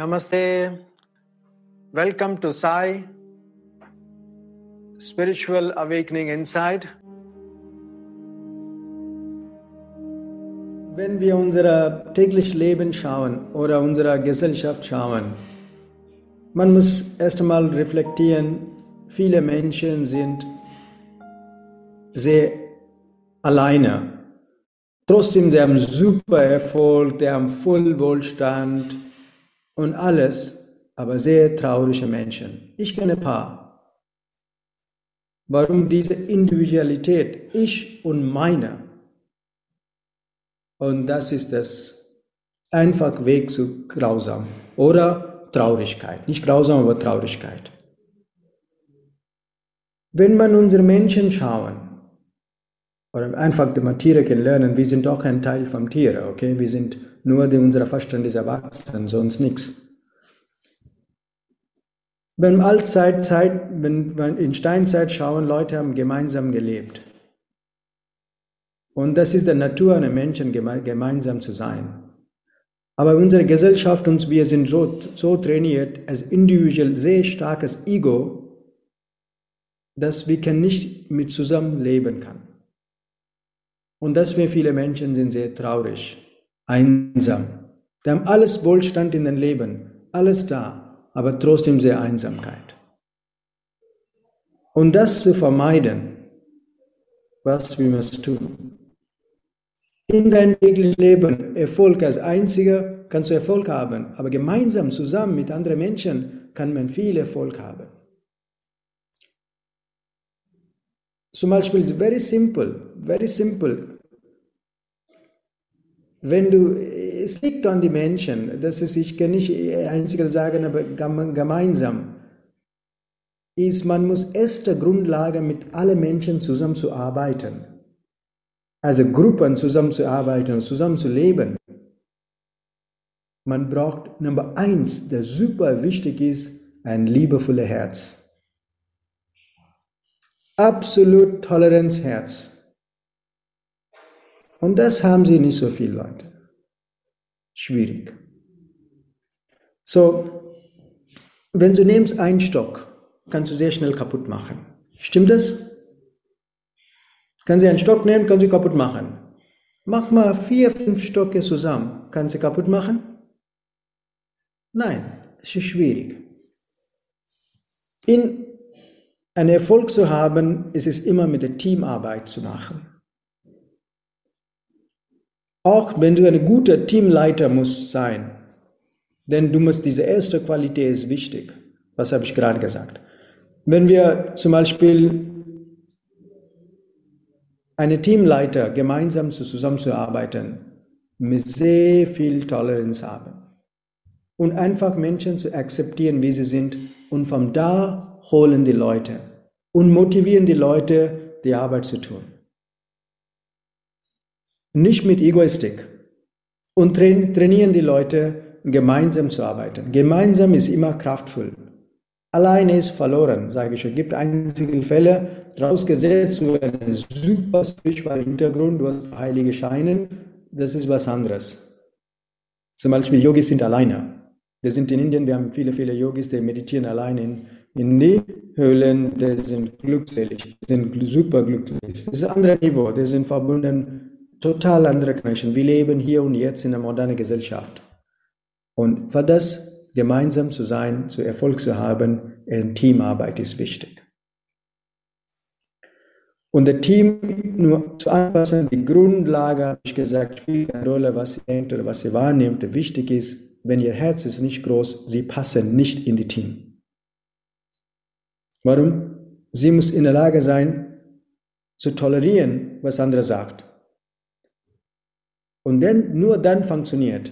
Namaste. Welcome to Sai Spiritual Awakening Inside. Wenn wir unser tägliches Leben schauen oder unsere Gesellschaft schauen, man muss erst einmal reflektieren, viele Menschen sind sehr alleine. Trotzdem, die haben super Erfolg, die haben voll Wohlstand und alles, aber sehr traurige Menschen. Ich kenne ein paar. Warum diese Individualität, ich und meine? Und das ist das einfach Weg zu grausam oder Traurigkeit. Nicht grausam, aber Traurigkeit. Wenn man unsere Menschen schauen, oder einfach die Tiere kennenlernen, wir sind auch ein Teil vom Tier, okay? Wir sind nur die, unser Verstand ist erwachsen, sonst nichts. Wenn Allzeit, Zeit, wenn wir in Steinzeit schauen, Leute haben gemeinsam gelebt. Und das ist der Natur einer Menschen, gemeinsam zu sein. Aber unsere Gesellschaft, uns, wir sind so, so trainiert, als individuell sehr starkes Ego, dass wir nicht mit zusammen leben können. Und deswegen viele Menschen sind sehr traurig, einsam. Die haben alles Wohlstand in dem Leben, alles da, aber trotzdem sehr Einsamkeit. Und das zu vermeiden, was wir müssen tun. In deinem täglichen Leben Erfolg als Einziger kannst du Erfolg haben, aber gemeinsam zusammen mit anderen Menschen kann man viel Erfolg haben. Zum Beispiel, very simple, very simple. Wenn du, es liegt an die Menschen, das ist, ich kann nicht einzig sagen, aber gemeinsam, ist, man muss erste Grundlage mit allen Menschen zusammenzuarbeiten. Also Gruppen zusammenzuarbeiten zusammenzuleben. Man braucht Nummer eins, der super wichtig ist, ein liebevolles Herz absolut Toleranzherz. Und das haben sie nicht so viele Leute. Schwierig. So, wenn du nimmst einen Stock, kannst du sehr schnell kaputt machen. Stimmt das? Kannst du einen Stock nehmen, kannst du kaputt machen. Mach mal vier, fünf Stocke zusammen. Kannst du kaputt machen? Nein, es ist schwierig. In ein Erfolg zu haben, ist es immer mit der Teamarbeit zu machen. Auch wenn du ein guter Teamleiter musst sein, denn du musst diese erste Qualität ist wichtig. Was habe ich gerade gesagt? Wenn wir zum Beispiel eine Teamleiter gemeinsam zusammenzuarbeiten, mit sehr viel Toleranz haben und einfach Menschen zu akzeptieren, wie sie sind und von da holen die Leute und motivieren die Leute, die Arbeit zu tun. Nicht mit Egoistik. Und trainieren die Leute, gemeinsam zu arbeiten. Gemeinsam ist immer kraftvoll. Alleine ist verloren, sage ich. Es gibt einzige Fälle, vorausgesetzt, du hast einen super spirituellen Hintergrund, du hast heilige Scheine, das ist was anderes. Zum Beispiel Yogis sind alleine. Wir sind in Indien, wir haben viele, viele Yogis, die meditieren alleine in, in die Höhlen, die sind glückselig, sind super glücklich. Das ist ein anderes Niveau, die sind verbunden, total andere Connection. Wir leben hier und jetzt in einer modernen Gesellschaft. Und für das gemeinsam zu sein, zu Erfolg zu haben, Teamarbeit ist wichtig. Und das Team nur zu anpassen, die Grundlage, habe ich gesagt, spielt eine Rolle, was ihr denkt oder was ihr wahrnehmt. Wichtig ist, wenn ihr Herz ist nicht groß, sie passen nicht in die Team. Warum? Sie muss in der Lage sein, zu tolerieren, was andere sagt. Und dann, nur dann funktioniert.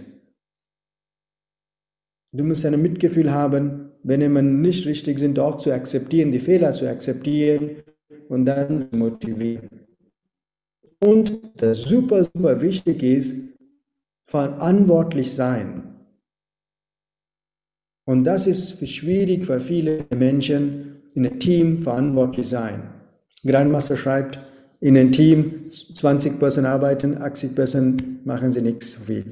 Du musst ein Mitgefühl haben, wenn jemand nicht richtig sind, auch zu akzeptieren, die Fehler zu akzeptieren und dann motivieren. Und das super, super wichtig ist, verantwortlich sein. Und das ist schwierig für viele Menschen, in einem Team verantwortlich sein. Grandmaster schreibt, in einem Team 20 Personen arbeiten, 80 Personen machen sie nichts so viel.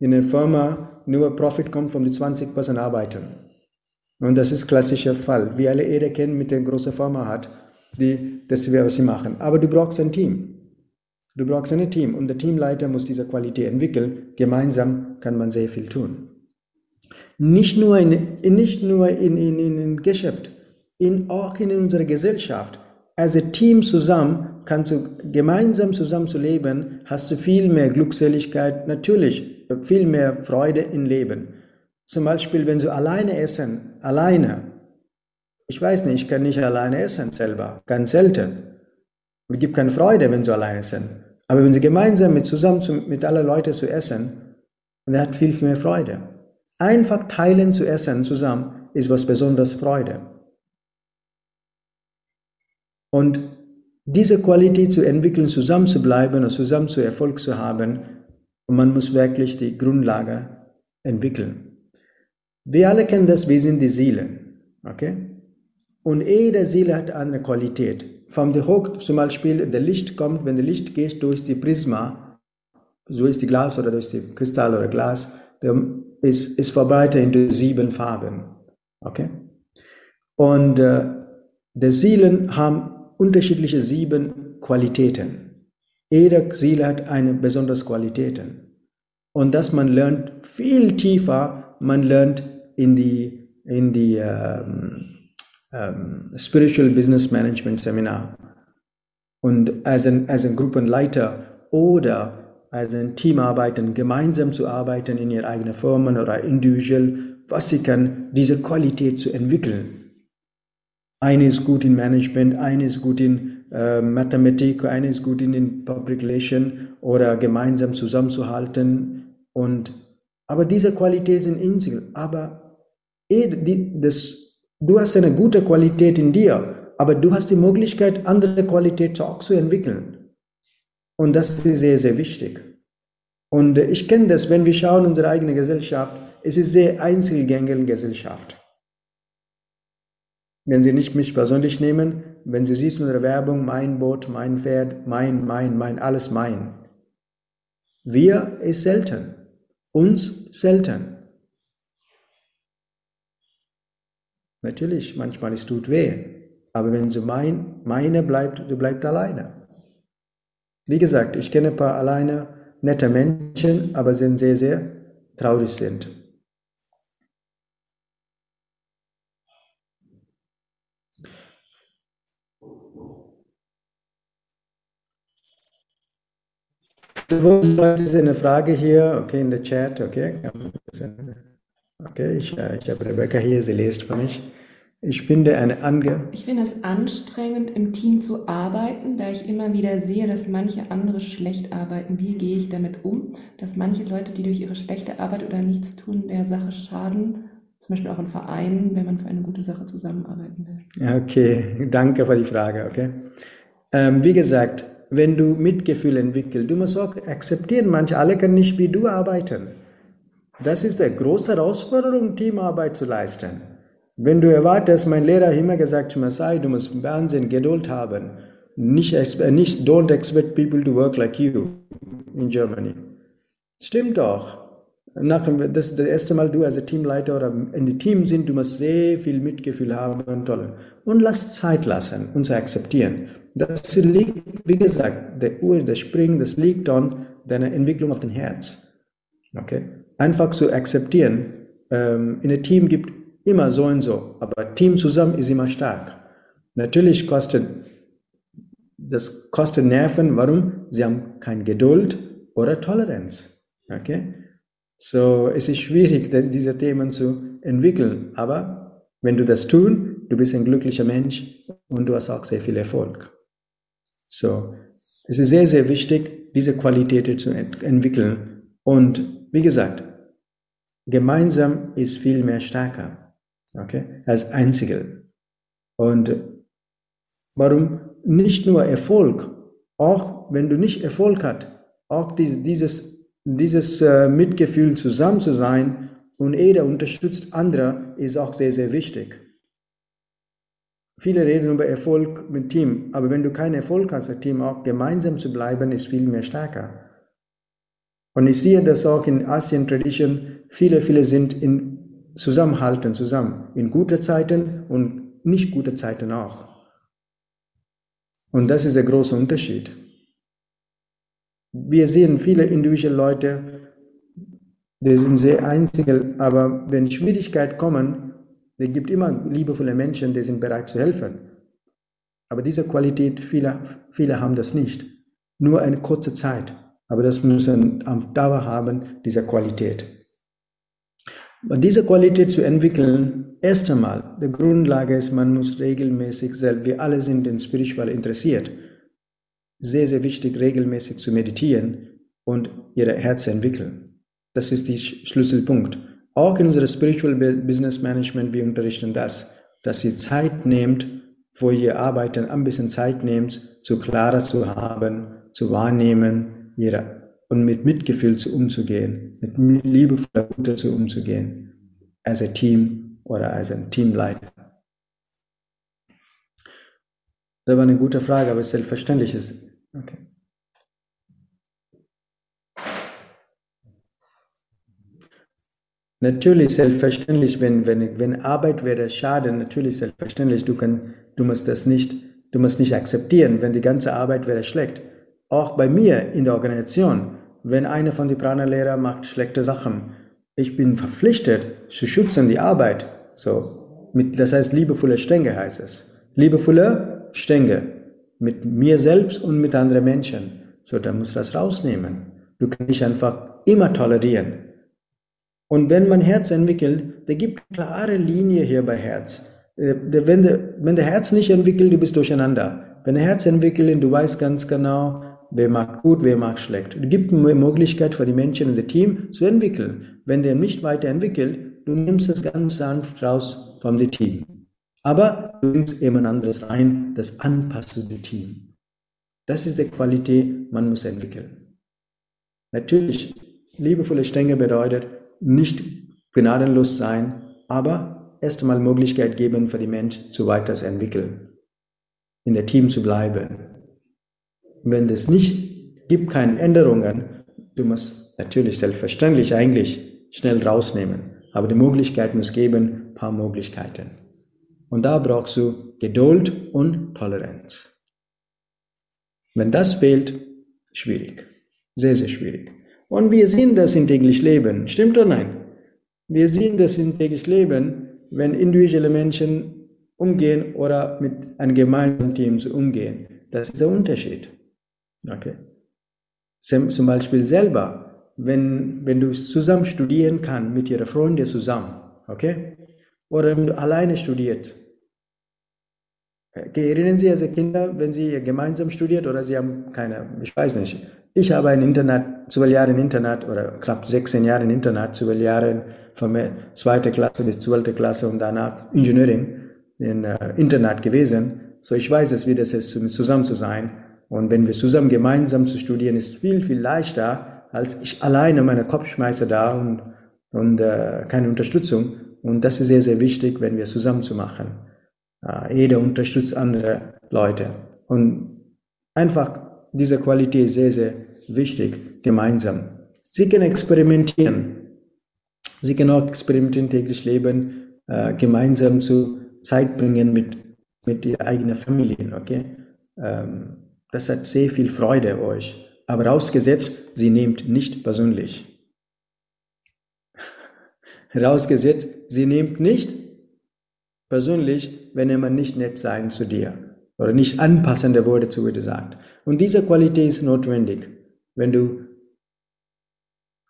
in einer Firma nur Profit kommt von den 20% Arbeitern. Und das ist klassischer Fall, wie alle jeder kennen, mit der großen Firma hat, die das wäre, was sie machen. Aber du brauchst ein Team. Du brauchst ein Team und der Teamleiter muss diese Qualität entwickeln. Gemeinsam kann man sehr viel tun. Nicht nur in, nicht nur in, in, in Geschäft, in, auch in unserer Gesellschaft. Als ein Team zusammen, kannst du gemeinsam zusammen zu leben, hast du viel mehr Glückseligkeit, natürlich viel mehr Freude im Leben. Zum Beispiel, wenn du alleine essen, alleine. Ich weiß nicht, ich kann nicht alleine essen selber, ganz selten. Es gibt keine Freude, wenn du alleine essen. Aber wenn sie gemeinsam mit zusammen zu, mit aller Leute zu essen, dann hat viel mehr Freude. Einfach teilen zu essen zusammen ist was besonders Freude. Und diese Qualität zu entwickeln, zusammen zu bleiben und zusammen zu Erfolg zu haben, man muss wirklich die Grundlage entwickeln. Wir alle kennen das, wir sind die Seelen. Okay? Und jede Seele hat eine Qualität. Vom der Hoch zum Beispiel, der Licht kommt, wenn der Licht geht durch die Prisma, so ist die Glas oder durch die Kristall oder Glas, ist, ist verbreitet in sieben Farben. Okay? Und äh, die Seelen haben unterschiedliche sieben Qualitäten. Jede Seele hat eine besondere Qualitäten. Und das man lernt viel tiefer, man lernt in die, in die ähm, ähm, Spiritual Business Management Seminar. Und als ein, als ein Gruppenleiter oder als ein Team arbeiten, gemeinsam zu arbeiten in ihrer eigenen Firmen oder individuell, was sie kann, diese Qualität zu entwickeln. Eine ist gut in Management, eine ist gut in äh, Mathematik, eine ist gut in, in Public Relation oder gemeinsam zusammenzuhalten. Und, aber diese Qualitäten sind einzig. Aber eh, das Du hast eine gute Qualität in dir, aber du hast die Möglichkeit, andere Qualitäten auch zu entwickeln. Und das ist sehr, sehr wichtig. Und ich kenne das, wenn wir schauen unsere eigene Gesellschaft, es ist sehr einzelgängige Gesellschaft. Wenn Sie nicht mich persönlich nehmen, wenn Sie siehst in der Werbung, mein Boot, mein Pferd, mein, mein, mein, alles mein. Wir ist selten. Uns selten. Natürlich, manchmal es tut weh, aber wenn du mein, meine bleibt, du bleibst alleine. Wie gesagt, ich kenne ein paar alleine nette Menschen, aber sind sehr, sehr traurig sind. Das ist eine Frage hier, okay, in der Chat, okay. Okay, ich, äh, ich habe Rebecca hier, sie liest für mich. Ich finde eine Ange. Ich finde es anstrengend, im Team zu arbeiten, da ich immer wieder sehe, dass manche andere schlecht arbeiten. Wie gehe ich damit um? Dass manche Leute, die durch ihre schlechte Arbeit oder nichts tun, der Sache schaden, zum Beispiel auch in Vereinen, wenn man für eine gute Sache zusammenarbeiten will. Okay, danke für die Frage. Okay. Ähm, wie gesagt, wenn du Mitgefühl entwickelst, du musst auch akzeptieren, manche alle können nicht wie du arbeiten. Das ist eine große Herausforderung, Teamarbeit zu leisten. Wenn du erwartest, mein Lehrer hat immer gesagt sei, du musst Wahnsinn, Geduld haben. Nicht, nicht, don't expect people to work like you in Germany. Stimmt doch. Nach, das das erste Mal, du als Teamleiter oder in dem Team sind, du musst sehr viel Mitgefühl haben und toll. Und lass Zeit lassen, uns akzeptieren. Das liegt, wie gesagt, der Uhr, der Spring, das liegt an deiner Entwicklung auf dem Herz. Okay? einfach zu akzeptieren, ähm, in einem Team gibt immer so und so, aber Team zusammen ist immer stark. Natürlich kostet das kostet Nerven. Warum? Sie haben keine Geduld oder Toleranz. Okay? So es ist schwierig, das, diese Themen zu entwickeln. Aber wenn du das tun, du bist ein glücklicher Mensch und du hast auch sehr viel Erfolg. So es ist sehr, sehr wichtig, diese Qualitäten zu ent entwickeln. Und wie gesagt, gemeinsam ist viel mehr stärker, okay, als einzige. Und warum nicht nur Erfolg, auch wenn du nicht Erfolg hast, auch dieses, dieses äh, Mitgefühl zusammen zu sein und jeder unterstützt andere, ist auch sehr, sehr wichtig. Viele reden über Erfolg mit Team, aber wenn du keinen Erfolg hast, als Team auch gemeinsam zu bleiben, ist viel mehr stärker. Und ich sehe das auch in Asien Tradition. Viele, viele sind in Zusammenhalten zusammen. In guten Zeiten und nicht gute Zeiten auch. Und das ist der große Unterschied. Wir sehen viele individuelle Leute, die sind sehr einzig, aber wenn Schwierigkeiten kommen, es gibt immer liebevolle Menschen, die sind bereit zu helfen. Aber diese Qualität, viele, viele haben das nicht. Nur eine kurze Zeit. Aber das müssen am Dauer haben, diese Qualität. Und diese Qualität zu entwickeln, erst einmal, die Grundlage ist, man muss regelmäßig selbst, wir alle sind in Spiritual interessiert, sehr, sehr wichtig, regelmäßig zu meditieren und ihr Herz entwickeln. Das ist der Schlüsselpunkt. Auch in unserem Spiritual Business Management, wir unterrichten das, dass ihr Zeit nehmt, wo ihr arbeiten, ein bisschen Zeit nehmt, zu klarer zu haben, zu wahrnehmen, ihre, und mit Mitgefühl zu umzugehen, mit liebevoller Gute zu umzugehen, als ein Team oder als ein Teamleiter. Das war eine gute Frage, aber selbstverständlich ist. Okay. Natürlich, selbstverständlich, wenn, wenn, wenn Arbeit wäre Schaden, natürlich, selbstverständlich, du, kann, du musst das nicht, du musst nicht akzeptieren, wenn die ganze Arbeit wäre schlecht. Auch bei mir in der Organisation, wenn einer von den Prana-Lehrer macht schlechte Sachen, ich bin verpflichtet zu schützen die Arbeit. So, mit, das heißt liebevolle Strenge heißt es. Liebevolle Strenge mit mir selbst und mit anderen Menschen. So, da muss das rausnehmen. Du kannst nicht einfach immer tolerieren. Und wenn man Herz entwickelt, da gibt klare Linie hier bei Herz. Äh, wenn der, wenn der Herz nicht entwickelt, du bist durcheinander. Wenn der Herz entwickelt, du weißt ganz genau, wer macht gut, wer macht schlecht. Es gibt eine Möglichkeit für die Menschen in dem Team zu entwickeln. Wenn der nicht weiterentwickelt, du nimmst es ganz sanft raus vom Team. Aber du nimmst jemand anderes rein, das anpasst dem Team. Das ist die Qualität, man muss entwickeln. Natürlich, liebevolle Strenge bedeutet, nicht gnadenlos sein, aber erst einmal Möglichkeit geben für die Menschen zu weiterentwickeln, in der Team zu bleiben. Wenn es nicht gibt, keine Änderungen, du musst natürlich selbstverständlich eigentlich schnell rausnehmen, aber die Möglichkeit muss geben, paar Möglichkeiten. Und da brauchst du Geduld und Toleranz. Wenn das fehlt, schwierig. Sehr, sehr schwierig. Und wir sehen das im täglichen Leben. Stimmt oder nein? Wir sehen das im täglichen Leben, wenn individuelle Menschen umgehen oder mit einem gemeinsamen Team umgehen. Das ist der Unterschied. Okay. Zum Beispiel selber, wenn, wenn du zusammen studieren kannst, mit ihrer Freundin zusammen, okay? Oder wenn du alleine studierst. Okay, erinnern Sie als Kinder, wenn Sie gemeinsam studiert oder Sie haben keine, ich weiß nicht, ich habe ein Internat, zwölf Jahre im Internat oder knapp 16 Jahre im Internat, zwölf Jahre von zweiter Klasse bis zwölfte Klasse und danach Engineering in äh, Internat gewesen. So ich weiß es, wie das ist, zusammen zu sein. Und wenn wir zusammen gemeinsam zu studieren, ist viel, viel leichter, als ich alleine meine Kopf schmeiße da und, und äh, keine Unterstützung. Und das ist sehr, sehr wichtig, wenn wir zusammen zu machen. Äh, jeder unterstützt andere Leute. Und einfach diese Qualität ist sehr, sehr wichtig, gemeinsam. Sie können experimentieren. Sie können auch experimentieren, täglich leben, äh, gemeinsam zu Zeit bringen mit, mit ihrer eigenen Familie. Okay? Ähm, das hat sehr viel Freude euch. Aber rausgesetzt, sie nehmt nicht persönlich. rausgesetzt, sie nehmt nicht persönlich, wenn jemand nicht nett sein zu dir oder nicht anpassende Worte zu dir sagt. Und diese Qualität ist notwendig, wenn du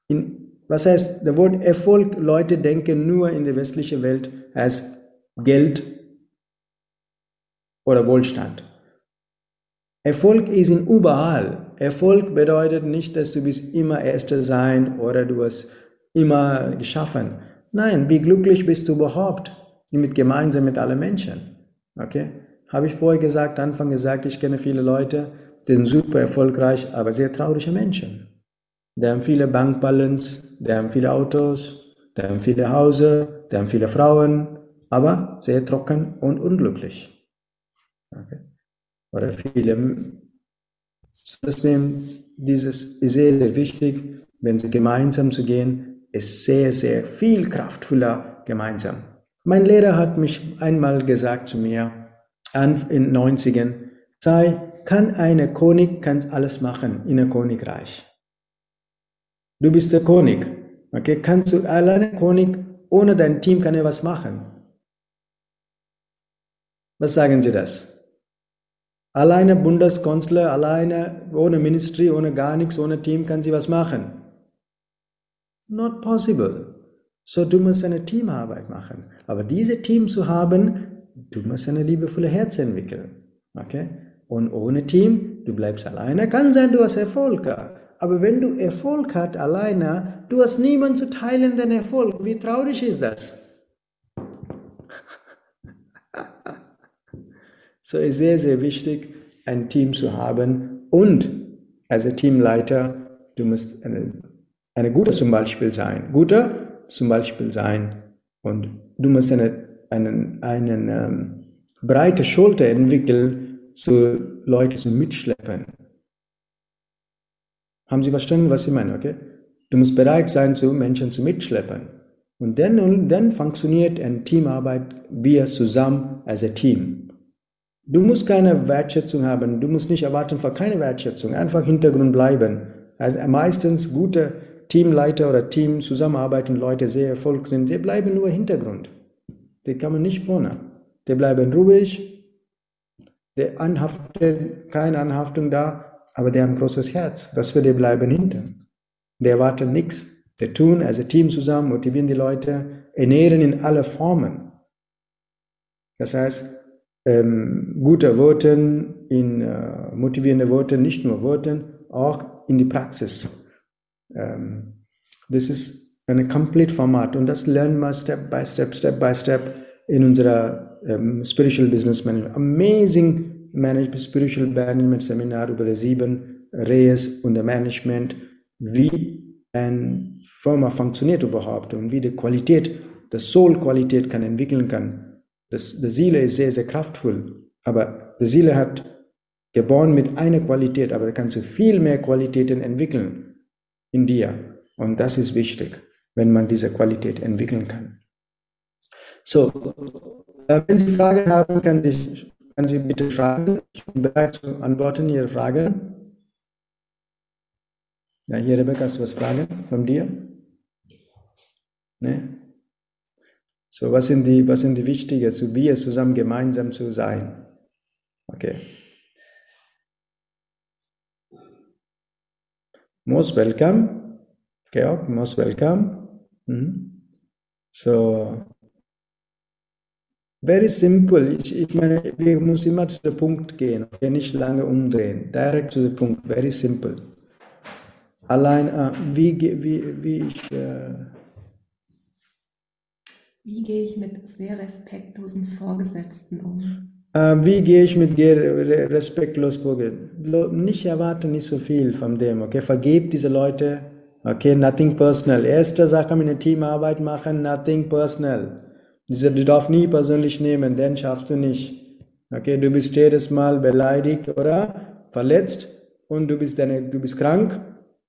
in, was heißt, das Wort Erfolg, Leute denken nur in der westlichen Welt als Geld oder Wohlstand. Erfolg ist in überall. Erfolg bedeutet nicht, dass du bist immer Erster sein oder du hast immer geschaffen. Nein, wie glücklich bist du überhaupt mit gemeinsam mit allen Menschen. Okay? Habe ich vorher gesagt, Anfang gesagt, ich kenne viele Leute, die sind super erfolgreich, aber sehr traurige Menschen. Die haben viele Bankbalance, die haben viele Autos, die haben viele Häuser, die haben viele Frauen, aber sehr trocken und unglücklich. Okay. Oder viele, deswegen, dieses ist sehr, sehr wichtig, wenn Sie gemeinsam zu gehen, ist sehr, sehr viel kraftvoller gemeinsam. Mein Lehrer hat mich einmal gesagt zu mir, in den 90ern, sei, kann eine König, kann alles machen in einem Königreich. Du bist der König. Okay, kannst du alleine König, ohne dein Team kann er was machen. Was sagen Sie das? Alleine Bundeskanzler, alleine, ohne Ministry, ohne gar nichts, ohne Team kann sie was machen. Not possible. So, du musst eine Teamarbeit machen. Aber diese Team zu haben, du musst eine liebevolle Herz entwickeln. Okay? Und ohne Team, du bleibst alleine, kann sein, du hast Erfolg. Aber wenn du Erfolg hast alleine, du hast niemanden zu teilen den Erfolg. Wie traurig ist das? So ist sehr, sehr wichtig, ein Team zu haben und als Teamleiter, du musst eine, eine gute zum Beispiel sein. Guter zum Beispiel sein und du musst eine, einen, einen ähm, breite Schulter entwickeln, zu Leuten zu mitschleppen. Haben Sie verstanden, was ich meine? Okay? Du musst bereit sein, zu Menschen zu mitschleppen. Und dann, dann funktioniert eine Teamarbeit wir zusammen als ein Team. Du musst keine Wertschätzung haben, du musst nicht erwarten für keine Wertschätzung, einfach Hintergrund bleiben. Also meistens gute Teamleiter oder Team zusammenarbeiten Leute sehr erfolgreich sind, die bleiben nur Hintergrund. Die man nicht vorne. Die bleiben ruhig, die anhaften, keine Anhaftung da, aber die haben ein großes Herz, dass wir die bleiben hinten. Die erwarten nichts. Die tun als Team zusammen, motivieren die Leute, ernähren in alle Formen. Das heißt, ähm, gute Worte, in äh, motivierende Worte, nicht nur Worte, auch in die Praxis. Ähm, das ist ein Complete Format und das lernen wir Step by Step, Step by Step in unserer ähm, Spiritual Business Management. Amazing Management, Spiritual Management Seminar über die sieben Reyes und der Management, wie eine Firma funktioniert überhaupt und wie die Qualität, die Soul-Qualität kann entwickeln kann das, die Seele ist sehr, sehr kraftvoll, aber die Seele hat geboren mit einer Qualität, aber da kannst du viel mehr Qualitäten entwickeln in dir. Und das ist wichtig, wenn man diese Qualität entwickeln kann. So, wenn Sie Fragen haben, können Sie, können Sie bitte schreiben. Ich bin bereit zu antworten, Ihre Frage. Ja, hier, Rebecca, hast du was Fragen von dir? Ne? So, was sind die, was sind die wichtigen, so wir zusammen gemeinsam zu sein? Okay. Most welcome. Georg, most welcome. Mhm. So, very simple. Ich, ich meine, wir müssen immer zu dem Punkt gehen, okay? nicht lange umdrehen. Direkt zu dem Punkt, very simple. Allein, uh, wie, wie, wie ich. Uh, wie gehe ich mit sehr respektlosen Vorgesetzten um? Äh, wie gehe ich mit respektlos Vorgesetzten? Nicht erwarten nicht so viel von dem, okay? Vergebt diese Leute, okay? Nothing personal. Erste Sache mit einer Teamarbeit machen, nothing personal. Du darfst nie persönlich nehmen, den schaffst du nicht. Okay, du bist jedes Mal beleidigt oder verletzt und du bist, deine, du bist krank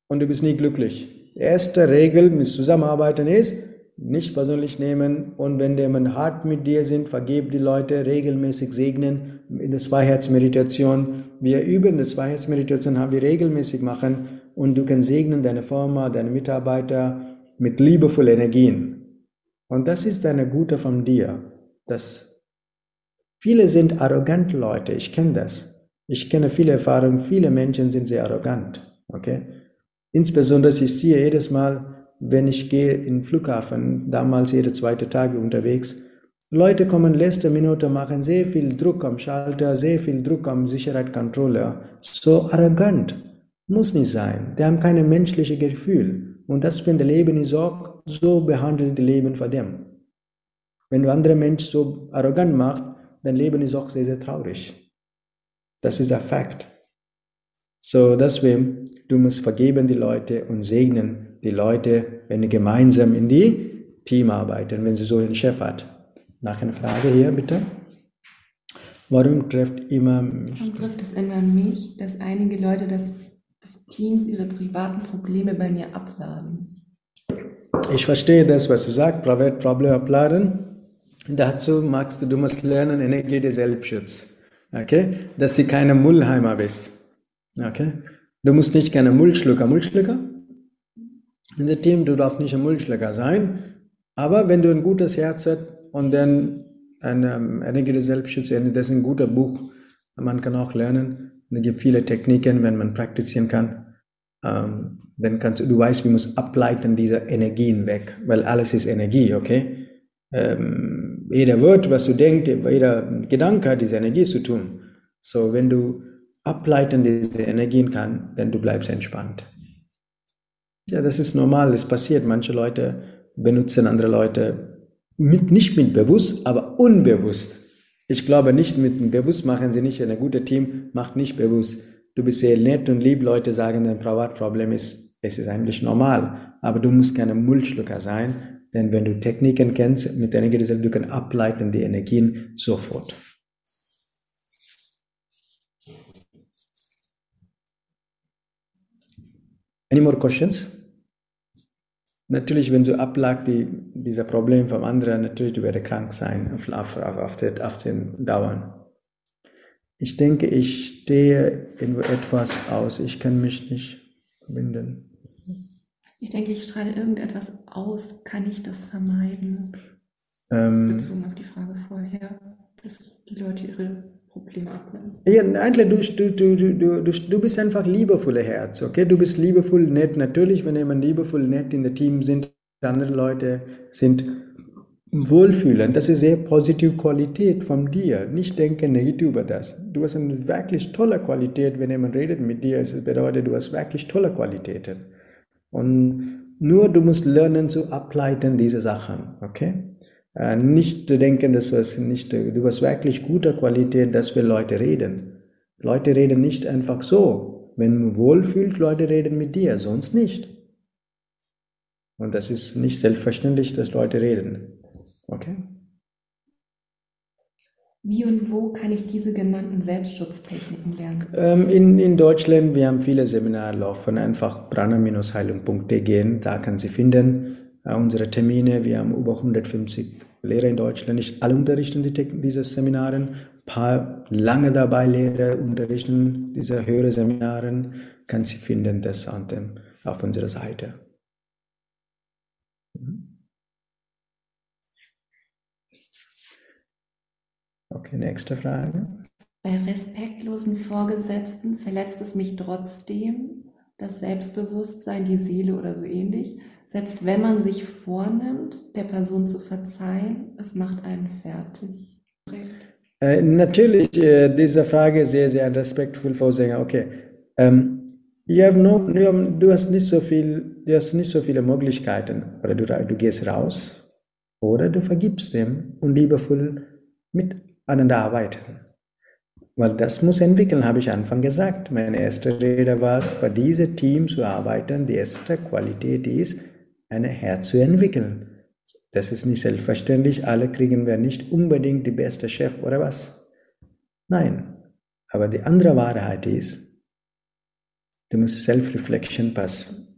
und du bist nie glücklich. Erste Regel mit Zusammenarbeiten ist, nicht persönlich nehmen und wenn jemand hart mit dir sind, vergib die Leute, regelmäßig segnen in der Zweiheitsmeditation. Wir üben die Zweiheitsmeditation, haben wir regelmäßig machen und du kannst segnen deine Firma, deine Mitarbeiter mit liebevollen Energien. Und das ist eine gute von dir. dass viele sind arrogante Leute, ich kenne das. Ich kenne viele Erfahrungen, viele Menschen sind sehr arrogant. Okay? Insbesondere ich sehe jedes Mal, wenn ich gehe in Flughafen, damals jede zweite Tage unterwegs, Leute kommen letzte Minute, machen sehr viel Druck am Schalter, sehr viel Druck am Sicherheitscontroller. So arrogant. Muss nicht sein. Die haben keine menschliche Gefühl. Und das, wenn der Leben ist auch, so behandelt das Leben von dem. Wenn du andere Menschen so arrogant machst, dein Leben ist auch sehr, sehr traurig. Das ist der Fakt. So, deswegen, du musst vergeben die Leute und segnen die Leute, wenn sie gemeinsam in die Team arbeiten, wenn sie so einen Chef hat. Nach einer Frage hier, bitte. Warum trifft immer mich? Warum trifft es immer mich, dass einige Leute das, das Teams ihre privaten Probleme bei mir abladen? Ich verstehe das, was du sagst, Problem abladen. Dazu magst du, du musst lernen, Energie des Selbstschutz. Okay? Dass du keine Mullheimer bist. Okay? Du musst nicht gerne Mullschlucker. Mullschlucker? In dem Team, du darfst nicht ein Mullschlucker sein. Aber wenn du ein gutes Herz hast und dann eine um, Energie des Selbstschutz, das ist ein guter Buch. Man kann auch lernen. Und es gibt viele Techniken, wenn man praktizieren kann. Ähm, dann kannst du, du weißt, wie muss ableiten diese Energien weg, weil alles ist Energie, okay? Ähm, jeder Wort, was du denkst, jeder Gedanke hat diese Energie zu tun. So, wenn du ableiten diese Energien kann, dann du bleibst entspannt. Ja, das ist normal, das passiert. Manche Leute benutzen andere Leute mit, nicht mit bewusst, aber unbewusst. Ich glaube nicht mit bewusst machen sie nicht. Ein gutes Team macht nicht bewusst. Du bist sehr nett und lieb. Leute sagen, dein Privatproblem ist, es ist eigentlich normal. Aber du musst keine Mullschlucker sein, denn wenn du Techniken kennst, mit der Energie, du kannst ableiten die Energien sofort. Any more questions? Natürlich, wenn du ablagst, die, dieser Problem vom anderen, natürlich, du wirst krank sein auf, auf, auf, den, auf den Dauern. Ich denke, ich stehe in etwas aus. Ich kann mich nicht verbinden. Ich denke, ich strahle irgendetwas aus. Kann ich das vermeiden? Ähm, Bezogen auf die Frage vorher, dass die Leute ihre Probleme abnehmen. Ja, eigentlich, du, du, du, du, du, du bist einfach liebevoller Herz, okay? Du bist liebevoll, nett. Natürlich, wenn jemand liebevoll, nett in der Team sind, andere Leute sind wohlfühlend. Das ist sehr positive Qualität von dir. Nicht denken negativ über das. Du hast eine wirklich tolle Qualität, wenn jemand redet mit dir. Es bedeutet, du hast wirklich tolle Qualitäten. Und nur du musst lernen zu ableiten diese Sachen, okay? Äh, nicht denken, dass du nicht, du hast wirklich gute Qualität, dass wir Leute reden. Leute reden nicht einfach so. Wenn du wohlfühlt, Leute reden mit dir, sonst nicht. Und das ist nicht selbstverständlich, dass Leute reden. Okay? Wie und wo kann ich diese genannten Selbstschutztechniken lernen? Ähm, in, in Deutschland, wir haben viele Seminare laufen, einfach prana-heilung.de gehen, da kann Sie finden unsere Termine. Wir haben über 150 Lehrer in Deutschland, nicht alle unterrichten die, diese Seminare, ein paar lange dabei Lehrer unterrichten diese höheren Seminare, kann Sie finden das auf unserer Seite. Mhm. Okay, nächste Frage. Bei respektlosen Vorgesetzten verletzt es mich trotzdem, das Selbstbewusstsein, die Seele oder so ähnlich. Selbst wenn man sich vornimmt, der Person zu verzeihen, es macht einen fertig. Äh, natürlich, äh, diese Frage sehr, sehr respektvoll Vorsänger. Okay. Ähm, no, du, hast nicht so viel, du hast nicht so viele Möglichkeiten. Oder du, du gehst raus oder du vergibst dem und liebevoll mit aneinander arbeiten. Weil das muss entwickeln, habe ich Anfang gesagt. Meine erste Rede war es, bei diesem Team zu arbeiten. Die erste Qualität ist, ein Herz zu entwickeln. Das ist nicht selbstverständlich. Alle kriegen wir nicht unbedingt die beste Chef oder was. Nein. Aber die andere Wahrheit ist, du musst Self-Reflection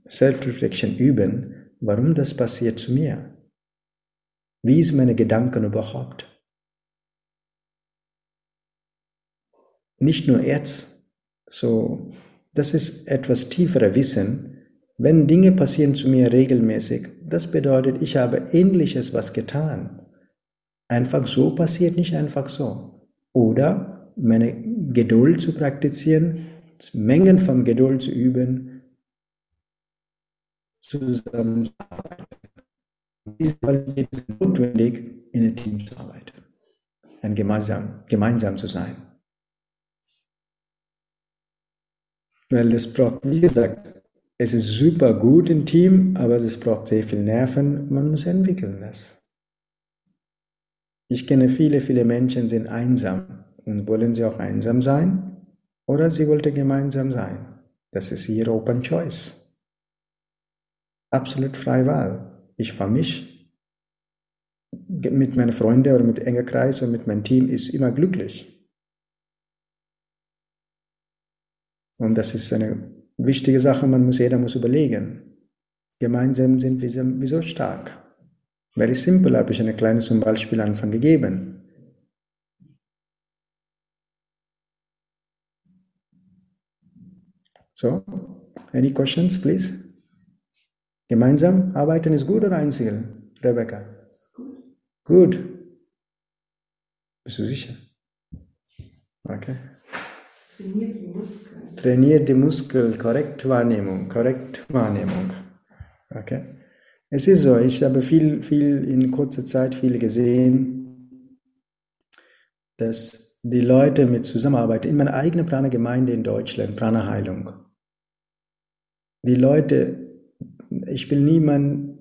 Self-Reflection üben, warum das passiert zu mir. Wie ist meine Gedanken überhaupt? nicht nur jetzt, so, das ist etwas tieferer Wissen. Wenn Dinge passieren zu mir regelmäßig, das bedeutet, ich habe ähnliches was getan. Einfach so passiert nicht einfach so. Oder meine Geduld zu praktizieren, Mengen von Geduld zu üben, zusammenzuarbeiten. Diese Qualität ist notwendig, in einem Team zu arbeiten, ein gemeinsam, gemeinsam zu sein. Weil das braucht, wie gesagt, es ist super gut im Team, aber das braucht sehr viel Nerven. Man muss entwickeln das. Ich kenne viele, viele Menschen, sind einsam. Und wollen sie auch einsam sein? Oder sie wollten gemeinsam sein? Das ist ihre Open Choice. Absolut freie Wahl. Ich für mich mit meinen Freunden oder mit enger Kreis und mit meinem Team ist immer glücklich. Und das ist eine wichtige Sache, man muss, jeder muss überlegen. Gemeinsam sind wir wieso stark. Very simple, habe ich ein kleines zum Beispiel Anfang gegeben. So, any questions, please? Gemeinsam arbeiten ist gut oder einzeln, Rebecca? Gut. Bist du sicher? Okay. Trainiert die Muskeln. Trainiert die Muskeln, korrekt Wahrnehmung, korrekt Wahrnehmung. Okay. Es ist so, ich habe viel, viel in kurzer Zeit viel gesehen, dass die Leute mit zusammenarbeiten. In meiner eigenen Prana-Gemeinde in Deutschland, Prana-Heilung. Die Leute, ich will niemand,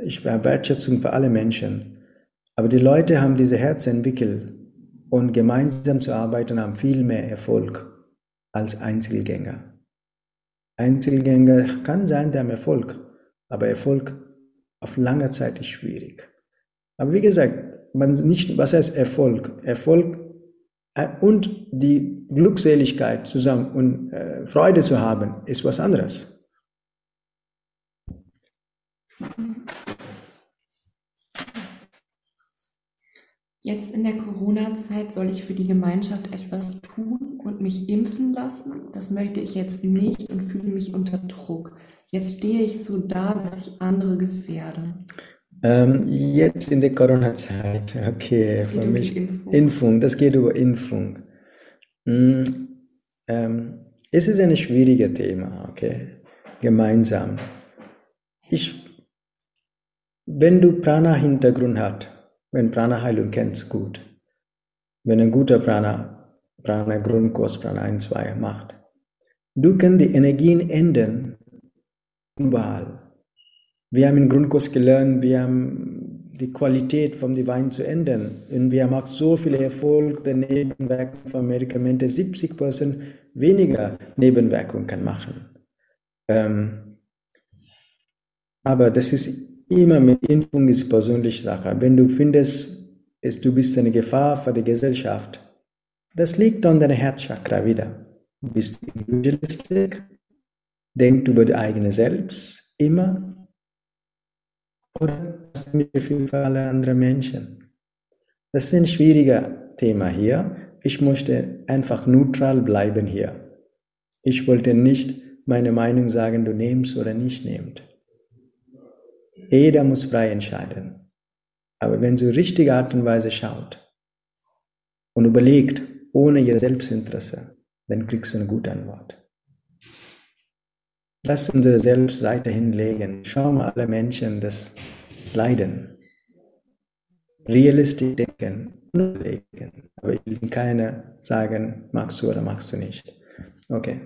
ich habe Wertschätzung für alle Menschen, aber die Leute haben diese Herz entwickelt und gemeinsam zu arbeiten haben viel mehr Erfolg als Einzelgänger. Einzelgänger kann sein, der Erfolg, aber Erfolg auf lange Zeit ist schwierig. Aber wie gesagt, man nicht, was heißt Erfolg? Erfolg äh, und die Glückseligkeit zusammen und äh, Freude zu haben, ist was anderes. Jetzt in der Corona-Zeit soll ich für die Gemeinschaft etwas tun und mich impfen lassen. Das möchte ich jetzt nicht und fühle mich unter Druck. Jetzt stehe ich so da, dass ich andere gefährde. Ähm, jetzt in der Corona-Zeit, okay, für um mich Impfung. Impfung. das geht über Impfung. Hm, ähm, es ist ein schwieriges Thema, okay, gemeinsam. Ich, wenn du Prana-Hintergrund hast, wenn Prana-Heilung kennst, gut. Wenn ein guter Prana, Prana-Grundkurs, Prana 1, 2 macht. Du kannst die Energien ändern, überall. Wir haben im Grundkurs gelernt, wir haben die Qualität vom Divine zu ändern. Und wir haben auch so viel Erfolg der Nebenwirkungen von Medikamenten, 70% weniger Nebenwirkungen kann machen. Ähm, aber das ist immer mit Impfung ist persönliche Sache. Wenn du findest, es, du bist eine Gefahr für die Gesellschaft, das liegt an deinem Herzchakra wieder. Bist du individualistisch? Denk über die eigene Selbst immer? Oder hast du Mitgefühl für alle anderen Menschen? Das ist ein schwieriger Thema hier. Ich möchte einfach neutral bleiben hier. Ich wollte nicht meine Meinung sagen, du nimmst oder nicht nimmst. Jeder muss frei entscheiden. Aber wenn sie richtige Art und Weise schaut und überlegt, ohne ihr Selbstinteresse, dann kriegst du eine gute Antwort. Lass unsere Selbst weiterhin legen. Schau mal alle Menschen das Leiden. Realistisch denken, überlegen. Aber ich will keiner sagen, magst du oder magst du nicht. Okay.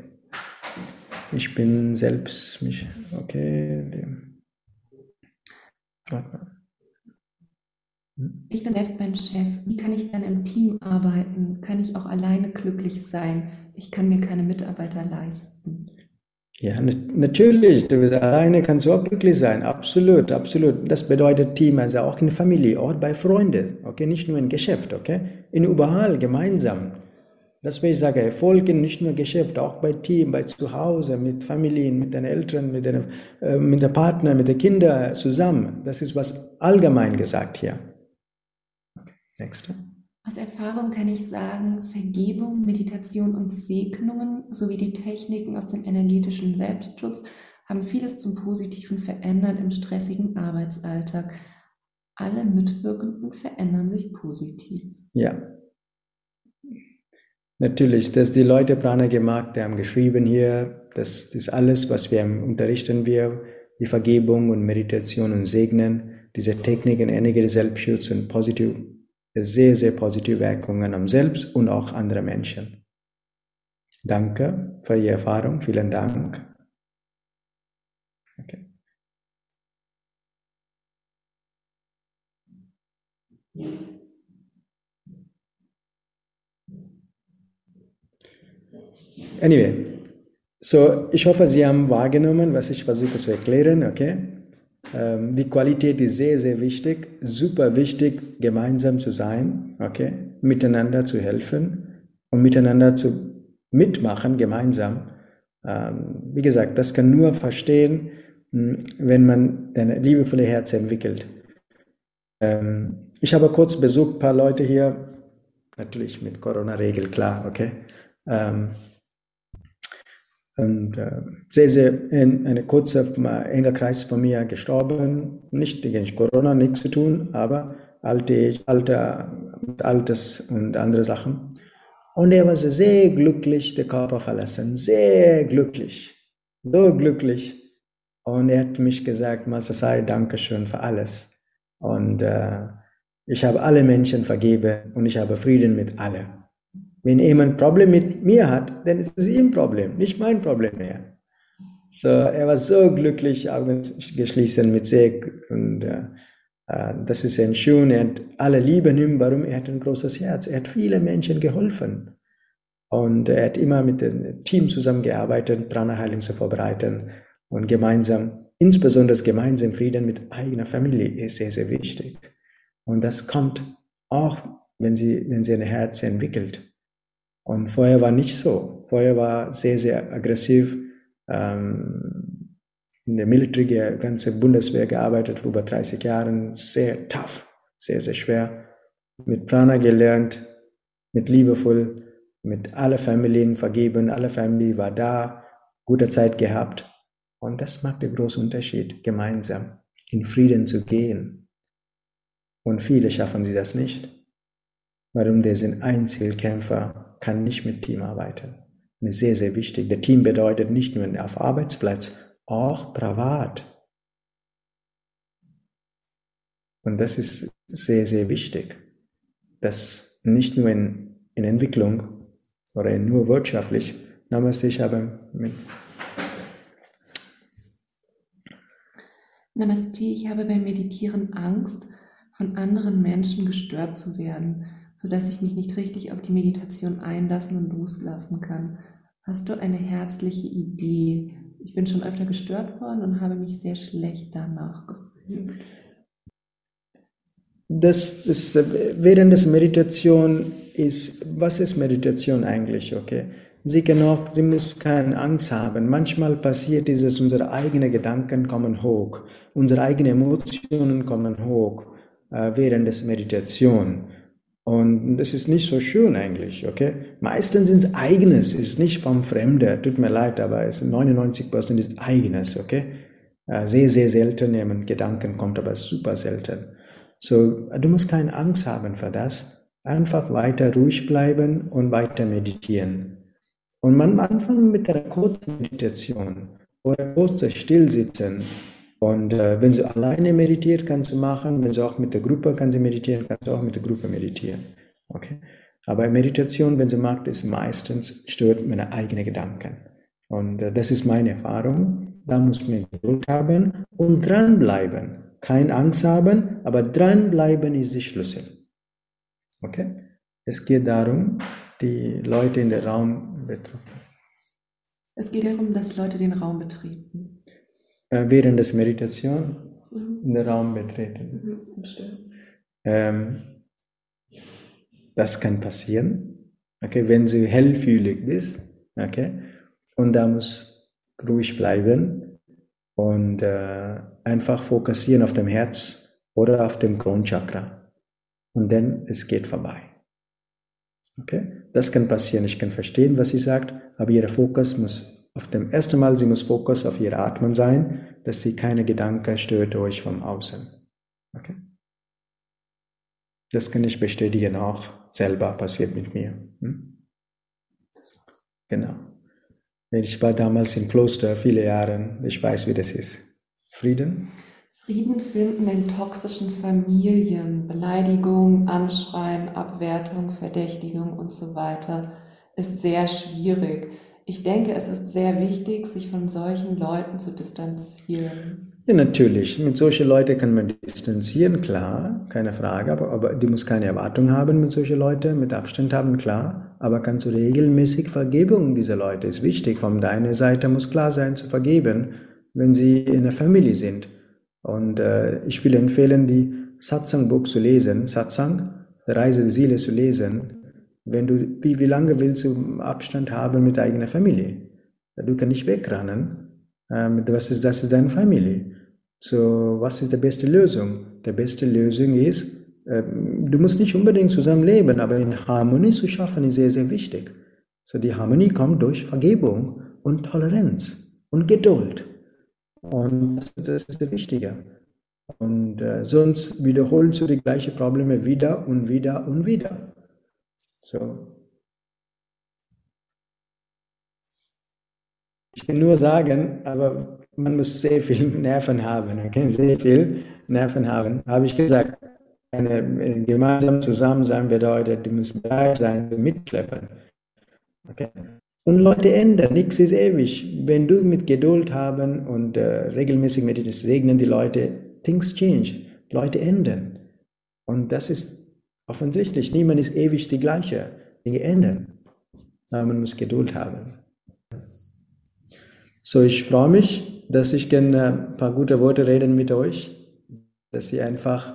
Ich bin selbst mich, okay. Ich bin selbst mein Chef. Wie kann ich dann im Team arbeiten? Kann ich auch alleine glücklich sein? Ich kann mir keine Mitarbeiter leisten. Ja, natürlich. Du alleine kannst du auch glücklich sein. Absolut, absolut. Das bedeutet Team, also auch in Familie, auch bei Freunden. Okay, nicht nur im Geschäft. Okay, in überall gemeinsam. Das will ich sagen, Erfolg in nicht nur Geschäft, auch bei Team, bei zu Hause, mit Familien, mit den Eltern, mit, den, äh, mit der Partner, mit den Kindern zusammen. Das ist was allgemein gesagt hier. Okay, nächste. Aus Erfahrung kann ich sagen, Vergebung, Meditation und Segnungen sowie die Techniken aus dem energetischen Selbstschutz haben vieles zum Positiven verändert im stressigen Arbeitsalltag. Alle Mitwirkenden verändern sich positiv. Ja, Natürlich, dass die Leute Prana gemacht, haben geschrieben hier, das ist alles, was wir unterrichten wir, die Vergebung und Meditation und Segnen, diese Techniken, einige Selbstschutz und positiv, sehr, sehr positive Wirkungen am Selbst und auch andere Menschen. Danke für Ihre Erfahrung, vielen Dank. Okay. Anyway, so ich hoffe, Sie haben wahrgenommen, was ich versuche zu erklären, okay? Ähm, die Qualität ist sehr, sehr wichtig, super wichtig, gemeinsam zu sein, okay? Miteinander zu helfen und miteinander zu mitmachen, gemeinsam. Ähm, wie gesagt, das kann nur verstehen, hm, wenn man ein liebevolle Herz entwickelt. Ähm, ich habe kurz besucht, ein paar Leute hier, natürlich mit Corona-Regel, klar, okay. Ähm, und äh, sehr, sehr in, eine kurze, enger Kreis von mir gestorben. Nicht gegen Corona, nichts zu tun, aber alte, Alter, Alters und andere Sachen. Und er war sehr glücklich, der Körper verlassen, sehr glücklich, so glücklich. Und er hat mich gesagt, Master Sai, danke schön für alles. Und äh, ich habe alle Menschen vergeben und ich habe Frieden mit allen. Wenn jemand ein Problem mit mir hat, dann ist es ihm Problem, nicht mein Problem mehr. So, er war so glücklich, Augen geschlossen mit sehr, und äh, äh, das ist ein schön, er hat alle lieben ihn, warum? Er hat ein großes Herz, er hat viele Menschen geholfen. Und er hat immer mit dem Team zusammengearbeitet, Prana-Heilung zu vorbereiten und gemeinsam, insbesondere gemeinsam Frieden mit eigener Familie ist sehr, sehr wichtig. Und das kommt auch, wenn sie, wenn sie ein Herz entwickelt. Und vorher war nicht so. Vorher war sehr, sehr aggressiv. Ähm, in der Military, die ganze Bundeswehr gearbeitet, über 30 Jahren, sehr tough, sehr, sehr schwer. Mit Prana gelernt, mit liebevoll, mit alle Familien vergeben, alle Familie war da, gute Zeit gehabt. Und das macht den großen Unterschied, gemeinsam in Frieden zu gehen. Und viele schaffen sie das nicht. Warum? Der sind Einzelkämpfer, kann nicht mit Team arbeiten. Das ist sehr, sehr wichtig. Der Team bedeutet nicht nur auf Arbeitsplatz, auch privat. Und das ist sehr, sehr wichtig, dass nicht nur in, in Entwicklung oder nur wirtschaftlich, Namaste, ich habe mit Namaste, ich habe beim Meditieren Angst, von anderen Menschen gestört zu werden sodass ich mich nicht richtig auf die Meditation einlassen und loslassen kann. Hast du eine herzliche Idee? Ich bin schon öfter gestört worden und habe mich sehr schlecht danach gefühlt. Das, das während der Meditation ist, was ist Meditation eigentlich, okay? Sie können auch, Sie müssen keine Angst haben. Manchmal passiert dieses, unsere eigenen Gedanken kommen hoch, unsere eigenen Emotionen kommen hoch äh, während der Meditation. Und das ist nicht so schön eigentlich, okay? Meistens sind es eigenes, ist nicht vom Fremden. Tut mir leid, aber es ist 99 Prozent ist eigenes, okay? Äh, sehr, sehr selten nehmen Gedanken kommt, aber super selten. So, du musst keine Angst haben für das. Einfach weiter ruhig bleiben und weiter meditieren. Und man anfangen mit einer kurzen Meditation oder kurz Stillsitzen und äh, wenn du alleine meditiert, kannst du machen. Wenn du auch mit der Gruppe kannst du meditieren, kannst du auch mit der Gruppe meditieren. Okay? Aber Meditation, wenn sie mag, ist meistens stört meine eigenen Gedanken. Und äh, das ist meine Erfahrung. Da muss man Geduld haben und dranbleiben. Keine Angst haben, aber dranbleiben ist der Schlüssel. Okay? Es geht darum, die Leute in den Raum betreten. Es geht darum, dass Leute den Raum betreten. Äh, während des Meditation mhm. in den Raum betreten. Mhm, ähm, das kann passieren, okay, wenn du hellfühlig bist, okay, und da muss ruhig bleiben und äh, einfach fokussieren auf dem Herz oder auf dem Kronchakra und dann es geht vorbei. Okay, das kann passieren. Ich kann verstehen, was sie sagt, aber ihr Fokus muss auf dem ersten Mal, sie muss Fokus auf ihr Atmen sein, dass sie keine Gedanken stört euch vom Außen. Okay? Das kann ich bestätigen auch selber, passiert mit mir. Hm? Genau. Ich war damals im Kloster viele Jahre, ich weiß, wie das ist. Frieden? Frieden finden in toxischen Familien, Beleidigung, Anschreien, Abwertung, Verdächtigung und so weiter ist sehr schwierig ich denke, es ist sehr wichtig, sich von solchen Leuten zu distanzieren. Ja, natürlich. Mit solchen Leuten kann man distanzieren, klar, keine Frage. Aber, aber die muss keine Erwartung haben mit solchen Leuten, mit Abstand haben, klar. Aber kannst du regelmäßig Vergebung dieser Leute ist wichtig. Von deiner Seite muss klar sein zu vergeben, wenn sie in der Familie sind. Und äh, ich will empfehlen, die Satsang-Buch zu lesen, Satsang, Reise der Seele zu lesen wenn du, wie, wie lange willst du Abstand haben mit deiner Familie? Du kannst nicht wegrennen. Ähm, das, ist, das ist deine Familie. So, was ist die beste Lösung? Die beste Lösung ist, ähm, du musst nicht unbedingt zusammen leben, aber in Harmonie zu schaffen ist sehr, sehr wichtig. So, die Harmonie kommt durch Vergebung und Toleranz und Geduld. Und das, ist das Wichtige. Und äh, sonst wiederholst du die gleichen Probleme wieder und wieder und wieder. So. Ich kann nur sagen, aber man muss sehr viel Nerven haben, okay? sehr viel Nerven haben. Habe ich gesagt, eine, äh, gemeinsam zusammen sein bedeutet, du musst bereit sein, mitschleppen. Okay? Und Leute ändern, nichts ist ewig. Wenn du mit Geduld haben und äh, regelmäßig meditierst, segnen die Leute, things change. Leute ändern. Und das ist offensichtlich, niemand ist ewig die gleiche. Dinge ändern. Aber man muss Geduld haben. So, ich freue mich, dass ich gerne äh, ein paar gute Worte reden mit euch, dass ihr einfach,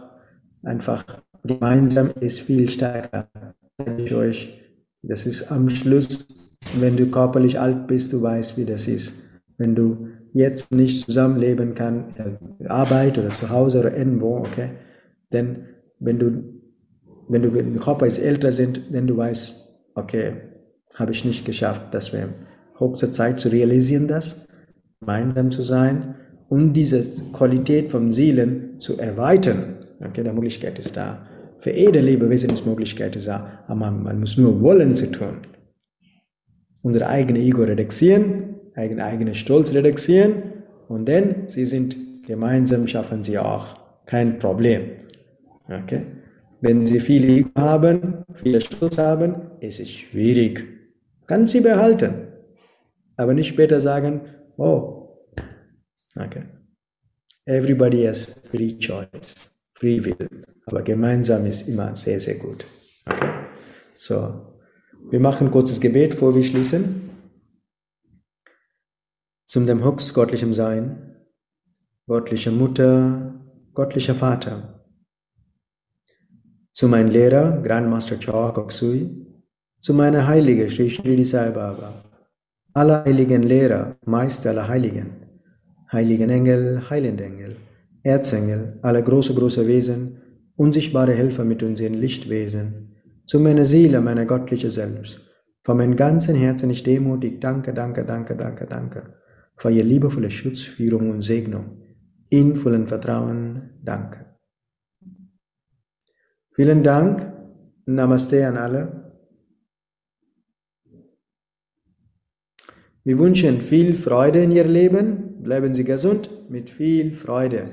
einfach gemeinsam ist viel stärker. Ich euch, das ist am Schluss wenn du körperlich alt bist, du weißt, wie das ist. Wenn du jetzt nicht zusammenleben kannst, Arbeit oder zu Hause oder irgendwo, okay, denn wenn du, wenn du, wenn der Körper ist älter sind, dann du weißt, okay, habe ich nicht geschafft, das wäre höchste Zeit zu realisieren, das, gemeinsam zu sein und diese Qualität von Seelen zu erweitern. Okay, die Möglichkeit ist da. Für jede Lebewesen ist Möglichkeit da, aber man, man muss nur wollen zu tun unser eigenes Ego reduzieren, eigen, eigenen Stolz reduzieren und dann, sie sind gemeinsam, schaffen sie auch kein Problem. Okay? Wenn sie viel Ego haben, viel Stolz haben, ist es schwierig. Kann sie behalten, aber nicht später sagen, oh, okay. Everybody has free choice, free will. Aber gemeinsam ist immer sehr, sehr gut. Okay? So, wir machen ein kurzes Gebet, bevor wir schließen. Zum dem höchst göttlichem Sein, göttliche Mutter, göttlicher Vater. Zu meinem Lehrer, Grandmaster Choa Koksui, zu meiner Heilige Sri Sri Sai Baba, aller heiligen Lehrer, Meister aller Heiligen, heiligen Engel, heilende Engel, Erzengel, alle große, große Wesen, unsichtbare Helfer mit unseren Lichtwesen, zu meiner Seele, meiner göttliche Selbst. Von meinem ganzen Herzen ich demutig danke, danke, danke, danke, danke für Ihr liebevolle Schutz, Führung und Segnung. In vollem Vertrauen, danke. Vielen Dank. Namaste an alle. Wir wünschen viel Freude in Ihr Leben. Bleiben Sie gesund mit viel Freude.